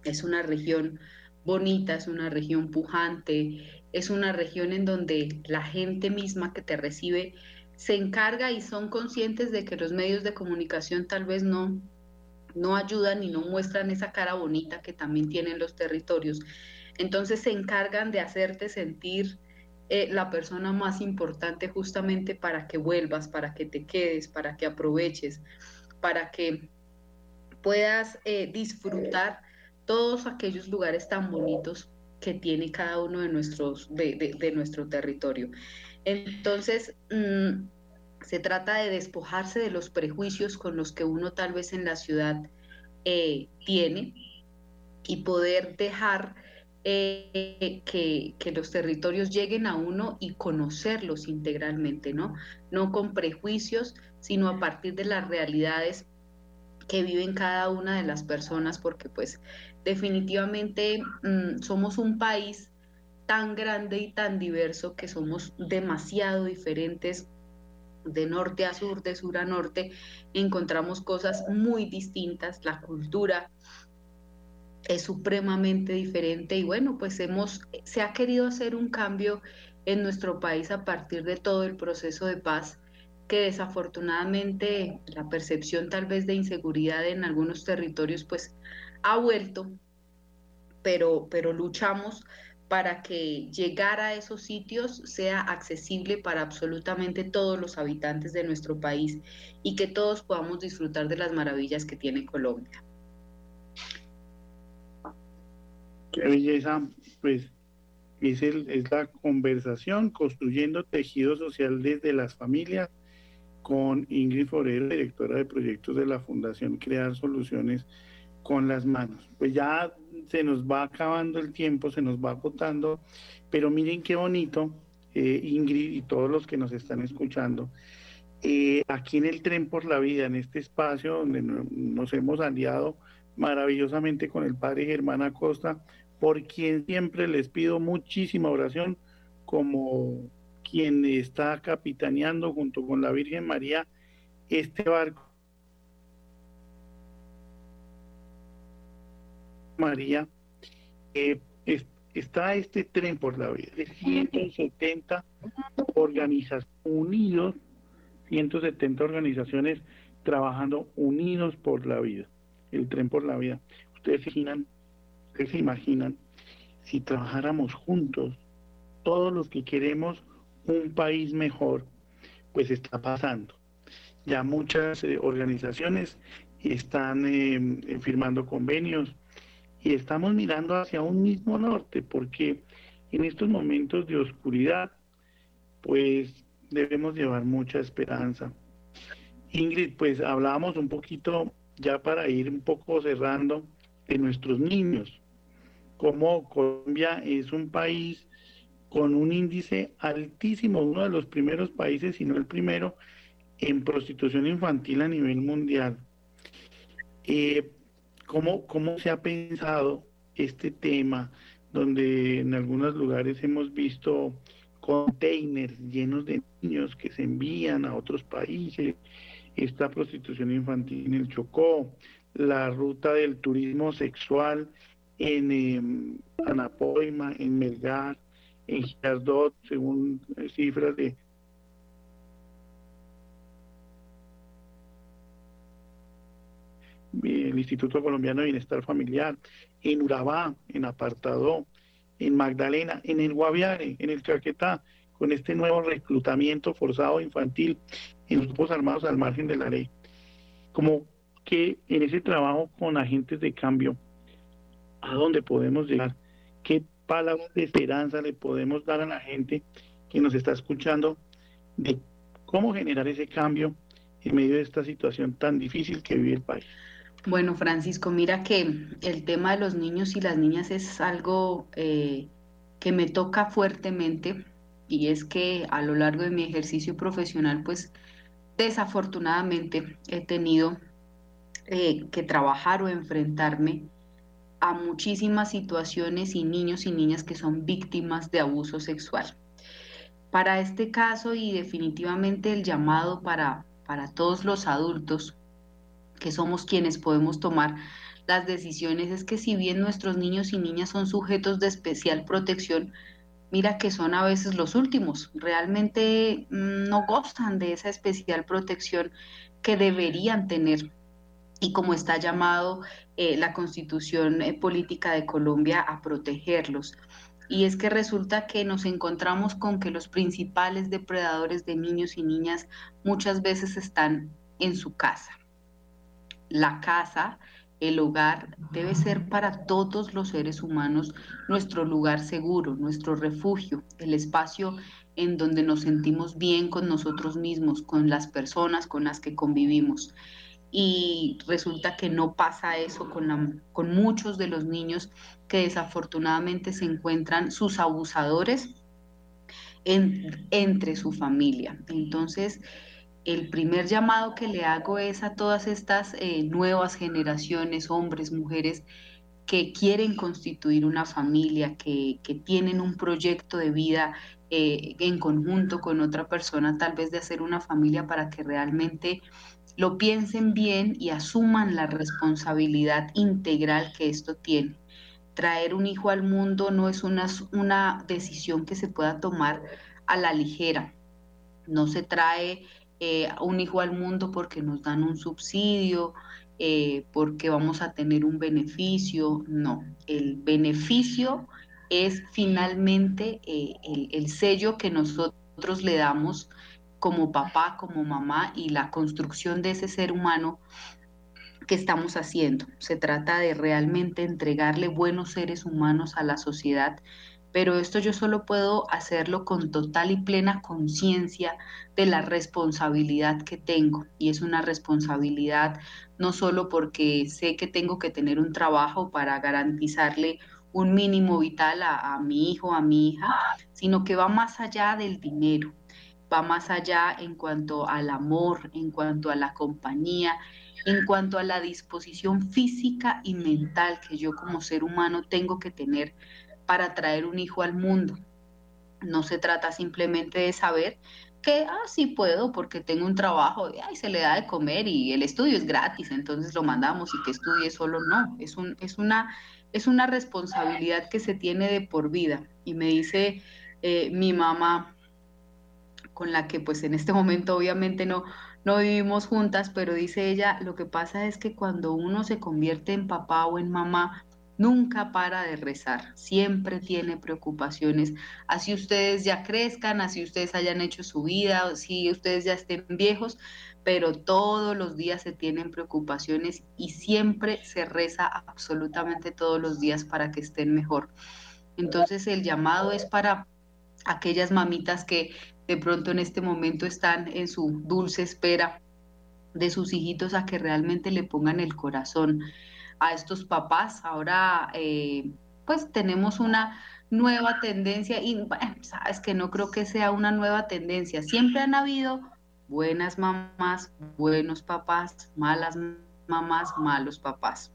Es una región bonita, es una región pujante, es una región en donde la gente misma que te recibe se encarga y son conscientes de que los medios de comunicación tal vez no, no ayudan y no muestran esa cara bonita que también tienen los territorios. Entonces se encargan de hacerte sentir eh, la persona más importante justamente para que vuelvas, para que te quedes, para que aproveches, para que puedas eh, disfrutar todos aquellos lugares tan bonitos que tiene cada uno de, nuestros, de nuestro territorio. Entonces, mm, se trata de despojarse de los prejuicios con los que uno tal vez en la ciudad eh, tiene y poder dejar eh, que, los territorios lleguen a uno y conocerlos integralmente, ¿no? No con prejuicios, sino a partir de las realidades que viven cada una de las personas, porque pues definitivamente mm, somos un país tan grande y tan diverso que somos demasiado diferentes de norte a sur, de sur a norte, encontramos cosas muy distintas, la cultura es supremamente diferente y bueno, pues hemos, se ha querido hacer un cambio en nuestro país a partir de todo el proceso de paz que desafortunadamente la percepción tal vez de inseguridad en algunos territorios pues ha vuelto, pero, pero luchamos para que llegar a esos sitios sea accesible para absolutamente todos los habitantes de nuestro país y que todos podamos disfrutar de las maravillas que tiene Colombia. Qué belleza, pues es, el, es la conversación construyendo tejido social desde las familias con Ingrid Forero, directora de proyectos de la Fundación Crear Soluciones con las manos. Pues ya se nos va acabando el tiempo, se nos va agotando, pero miren qué bonito, eh, Ingrid y todos los que nos están escuchando, eh, aquí en el Tren por la Vida, en este espacio donde nos hemos aliado maravillosamente con el Padre Germán Acosta, por quien siempre les pido muchísima oración, como quien está capitaneando junto con la Virgen María este barco. María, está este tren por la vida, de 170 organizaciones unidos, 170 organizaciones trabajando unidos por la vida, el tren por la vida. Ustedes se imaginan, ustedes se imaginan si trabajáramos juntos, todos los que queremos un país mejor, pues está pasando. Ya muchas eh, organizaciones están eh, firmando convenios y estamos mirando hacia un mismo norte, porque en estos momentos de oscuridad, pues debemos llevar mucha esperanza. Ingrid, pues hablábamos un poquito, ya para ir un poco cerrando, de nuestros niños, como Colombia es un país con un índice altísimo, uno de los primeros países, si no el primero, en prostitución infantil a nivel mundial. Eh, ¿Cómo, ¿Cómo se ha pensado este tema donde en algunos lugares hemos visto containers llenos de niños que se envían a otros países, esta prostitución infantil en el Chocó, la ruta del turismo sexual en em, Anapoima, en Melgar, en Girardot, según eh, cifras de el Instituto Colombiano de Bienestar Familiar, en Urabá, en Apartado, en Magdalena, en el Guaviare, en el Caquetá, con este nuevo reclutamiento forzado infantil en los grupos armados al margen de la ley. Como que en ese trabajo con agentes de cambio, ¿a dónde podemos llegar? ¿Qué palabras de esperanza le podemos dar a la gente que nos está escuchando de cómo generar ese cambio en medio de esta situación tan difícil que vive el país? Bueno, Francisco, mira que el tema de los niños y las niñas es algo eh, que me toca fuertemente y es que a lo largo de mi ejercicio profesional, pues desafortunadamente he tenido eh, que trabajar o enfrentarme a muchísimas situaciones y niños y niñas que son víctimas de abuso sexual. Para este caso y definitivamente el llamado para, para todos los adultos, que somos quienes podemos tomar las decisiones, es que si bien nuestros niños y niñas son sujetos de especial protección, mira que son a veces los últimos, realmente mm, no gustan de esa especial protección que deberían tener y como está llamado eh, la constitución eh, política de Colombia a protegerlos. Y es que resulta que nos encontramos con que los principales depredadores de niños y niñas muchas veces están en su casa. La casa, el hogar, debe ser para todos los seres humanos nuestro lugar seguro, nuestro refugio, el espacio en donde nos sentimos bien con nosotros mismos, con las personas con las que convivimos y resulta que no pasa eso con, con muchos de los niños que desafortunadamente se encuentran sus abusadores entre su familia. Entonces, el primer llamado que le hago es a todas estas eh, nuevas generaciones, hombres, mujeres, que quieren constituir una familia, que, tienen un proyecto de vida eh, en conjunto con otra persona, tal vez de hacer una familia para que realmente lo piensen bien y asuman la responsabilidad integral que esto tiene. Traer un hijo al mundo no es una, una decisión que se pueda tomar a la ligera. No se trae eh, un hijo al mundo porque nos dan un subsidio, eh, porque vamos a tener un beneficio. No, el beneficio es finalmente eh, el, el sello que nosotros le damos como papá, como mamá y la construcción de ese ser humano que estamos haciendo. Se trata de realmente entregarle buenos seres humanos a la sociedad, pero esto yo solo puedo hacerlo con total y plena conciencia de la responsabilidad que tengo. Y es una responsabilidad no solo porque sé que tengo que tener un trabajo para garantizarle un mínimo vital a, a mi hijo, a mi hija, sino que va más allá del dinero va más allá en cuanto al amor, en cuanto a la compañía, en cuanto a la disposición física y mental que yo como ser humano tengo que tener para traer un hijo al mundo. No se trata simplemente de saber que, ah, sí puedo porque tengo un trabajo, y se le da de comer y el estudio es gratis, entonces lo mandamos y que estudie solo, no, es, un, es, una, es una responsabilidad que se tiene de por vida. Y me dice eh, mi mamá, con la que pues en este momento obviamente no, no vivimos juntas, pero dice ella, lo que pasa es que cuando uno se convierte en papá o en mamá, nunca para de rezar, siempre tiene preocupaciones, así ustedes ya crezcan, así ustedes hayan hecho su vida, así ustedes ya estén viejos, pero todos los días se tienen preocupaciones y siempre se reza absolutamente todos los días para que estén mejor. Entonces el llamado es para aquellas mamitas que de pronto en este momento están en su dulce espera de sus hijitos a que realmente le pongan el corazón a estos papás. Ahora, eh, pues tenemos una nueva tendencia y sabes que no creo que sea una nueva tendencia. Siempre han habido buenas mamás, buenos papás, malas mamás, malos papás.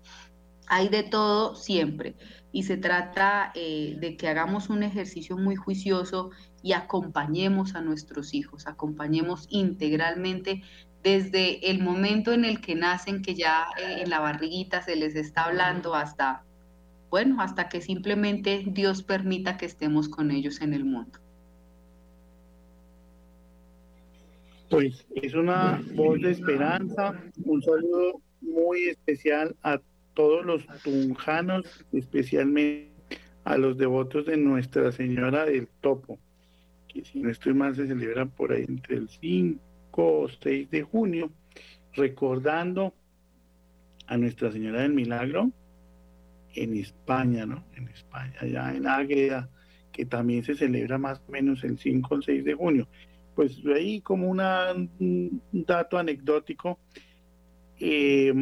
Hay de todo siempre y se trata eh, de que hagamos un ejercicio muy juicioso y acompañemos a nuestros hijos, acompañemos integralmente desde el momento en el que nacen, que ya eh, en la barriguita se les está hablando, hasta, bueno, hasta que simplemente Dios permita que estemos con ellos en el mundo. Pues es una voz de esperanza, un saludo muy especial a todos los tunjanos, especialmente a los devotos de Nuestra Señora del Topo, que si no estoy mal se celebran por ahí entre el 5 o 6 de junio, recordando a Nuestra Señora del Milagro en España, ¿no? En España, allá en Ágreda, que también se celebra más o menos el 5 o 6 de junio. Pues ahí como un dato anecdótico, eh,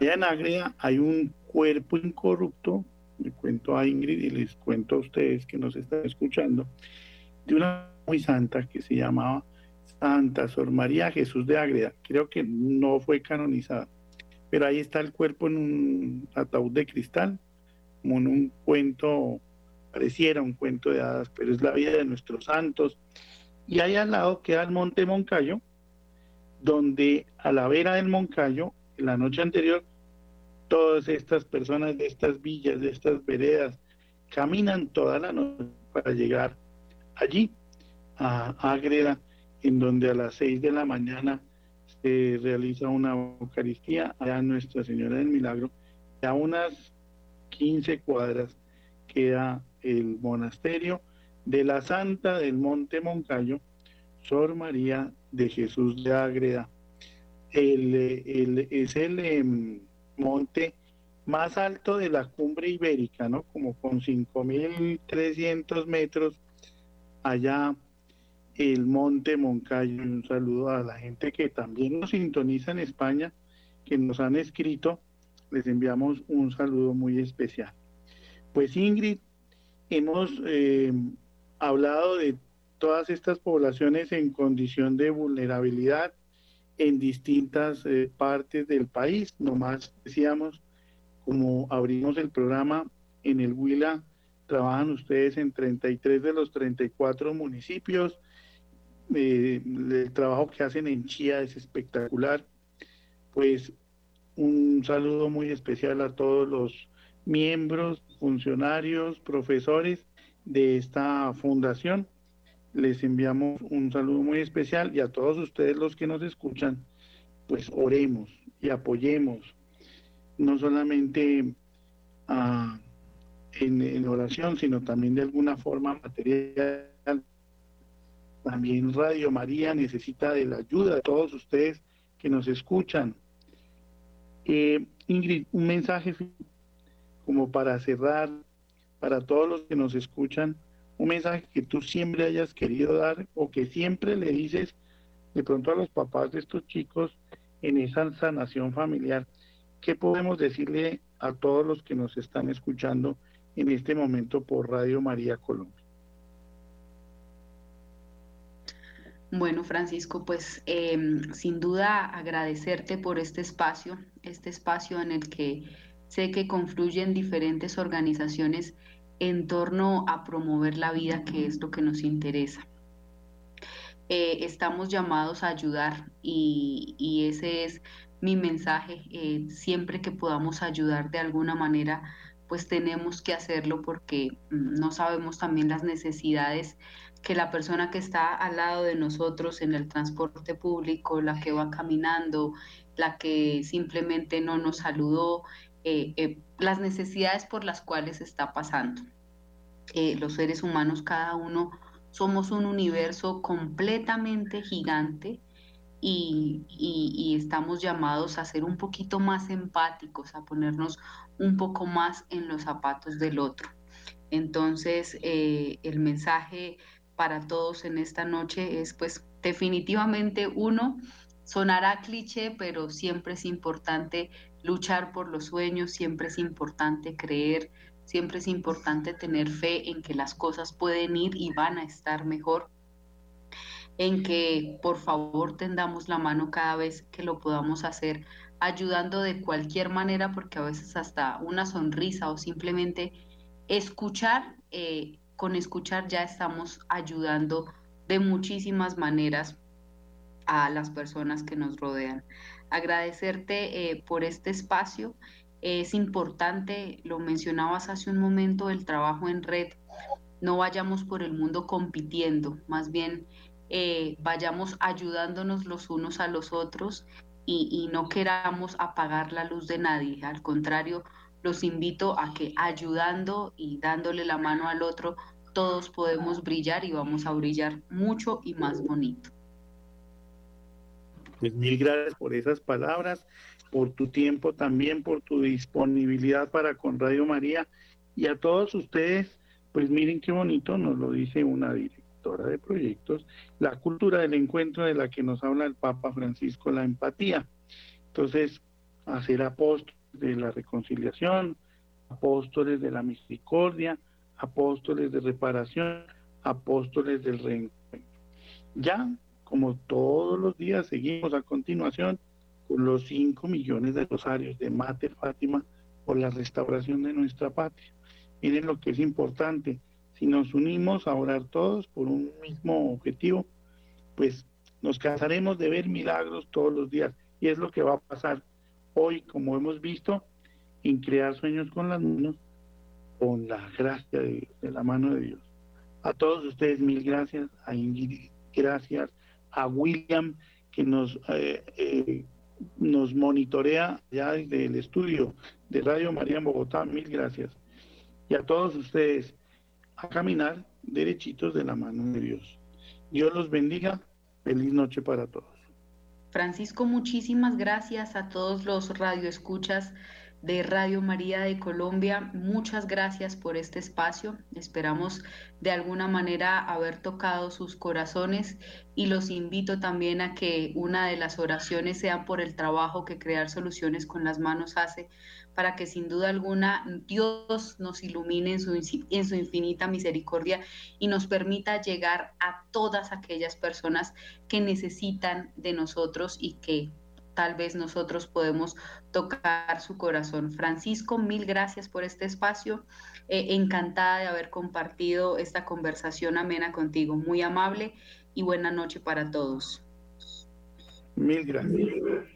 Allá en Ágreda hay un cuerpo incorrupto, le cuento a Ingrid y les cuento a ustedes que nos están escuchando, de una muy santa que se llamaba Santa Sor María Jesús de Ágreda. Creo que no fue canonizada, pero ahí está el cuerpo en un ataúd de cristal, como en un cuento, pareciera un cuento de hadas, pero es la vida de nuestros santos. Y ahí al lado queda el Monte Moncayo, donde a la vera del Moncayo, en la noche anterior, todas estas personas de estas villas, de estas veredas, caminan toda la noche para llegar allí, a Ágreda, en donde a las seis de la mañana se realiza una Eucaristía allá Nuestra Señora del Milagro. a unas 15 cuadras queda el monasterio de la Santa del Monte Moncayo, Sor María de Jesús de Ágreda. El, es el em, monte más alto de la cumbre ibérica, ¿no? Como con 5.300 metros allá el Monte Moncayo. Un saludo a la gente que también nos sintoniza en España, que nos han escrito. Les enviamos un saludo muy especial. Pues Ingrid, hemos eh, hablado de todas estas poblaciones en condición de vulnerabilidad en distintas eh, partes del país. Nomás decíamos, como abrimos el programa en el Huila, trabajan ustedes en 33 de los 34 municipios. Eh, el trabajo que hacen en Chía es espectacular. Pues un saludo muy especial a todos los miembros, funcionarios, profesores de esta fundación. Les enviamos un saludo muy especial y a todos ustedes los que nos escuchan, pues oremos y apoyemos, no solamente a en, oración, sino también de alguna forma material. También Radio María necesita de la ayuda de todos ustedes que nos escuchan. Eh, Ingrid, un mensaje como para cerrar, para todos los que nos escuchan, un mensaje que tú siempre hayas querido dar o que siempre le dices de pronto a los papás de estos chicos en esa sanación familiar. ¿Qué podemos decirle a todos los que nos están escuchando en este momento por Radio María Colombia. Bueno, Francisco, pues em, sin duda agradecerte por este espacio, este espacio en el que sé que confluyen diferentes organizaciones en torno a promover la vida, que es lo que nos interesa. Eh, estamos llamados a ayudar y, ese es mi mensaje. Eh, siempre que podamos ayudar de alguna manera, pues tenemos que hacerlo porque mm, no sabemos también las necesidades que la persona que está al lado de nosotros en el transporte público, la que va caminando, la que simplemente no nos saludó, eh, eh, las necesidades por las cuales está pasando. Eh, los seres humanos, cada uno, somos un universo completamente gigante y, estamos llamados a ser un poquito más empáticos, a ponernos un poco más en los zapatos del otro. Entonces, eh, el mensaje para todos en esta noche es, pues, definitivamente uno, sonará cliché, pero siempre es importante luchar por los sueños, siempre es importante creer, siempre es importante tener fe en que las cosas pueden ir y van a estar mejor en que por favor tendamos la mano cada vez que lo podamos hacer, ayudando de cualquier manera, porque a veces hasta una sonrisa o simplemente escuchar, eh, con escuchar ya estamos ayudando de muchísimas maneras a las personas que nos rodean. Agradecerte eh, por este espacio. Es importante, lo mencionabas hace un momento, el trabajo en red. No vayamos por el mundo compitiendo, más bien eh, vayamos ayudándonos los unos a los otros y, no queramos apagar la luz de nadie. Al contrario, los invito a que ayudando y dándole la mano al otro, todos podemos brillar y vamos a brillar mucho y más bonito. Pues mil gracias por esas palabras, por tu tiempo también, por tu disponibilidad para con Radio María y a todos ustedes, pues miren qué bonito nos lo dice una dirección de proyectos, la cultura del encuentro de la que nos habla el Papa Francisco, la empatía. Entonces, hacer apóstoles de la reconciliación, apóstoles de la misericordia, apóstoles de reparación, apóstoles del reencuentro. Ya, como todos los días, seguimos a continuación los 5 millones de rosarios de Mate Fátima por la restauración de nuestra patria. Miren lo que es importante, si nos unimos a orar todos por un mismo objetivo, pues nos cansaremos de ver milagros todos los días. Y es lo que va a pasar hoy, como hemos visto, en crear sueños con las manos, con la gracia de, la mano de Dios. A todos ustedes mil gracias, a Ingrid gracias, a William que nos, eh, eh, nos monitorea ya desde el estudio de Radio María en Bogotá, mil gracias. Y a todos ustedes, a caminar derechitos de la mano de Dios. Dios los bendiga. Feliz noche para todos. Francisco, muchísimas gracias a todos los radioescuchas de Radio María de Colombia. Muchas gracias por este espacio. Esperamos de alguna manera haber tocado sus corazones y los invito también a que una de las oraciones sea por el trabajo que Crear Soluciones con las Manos hace para que sin duda alguna Dios nos ilumine en su, en su infinita misericordia y nos permita llegar a todas aquellas personas que necesitan de nosotros y que tal vez nosotros podemos tocar su corazón. Francisco, mil gracias por este espacio. Eh, encantada de haber compartido esta conversación amena contigo. Muy amable y buena noche para todos. Mil gracias.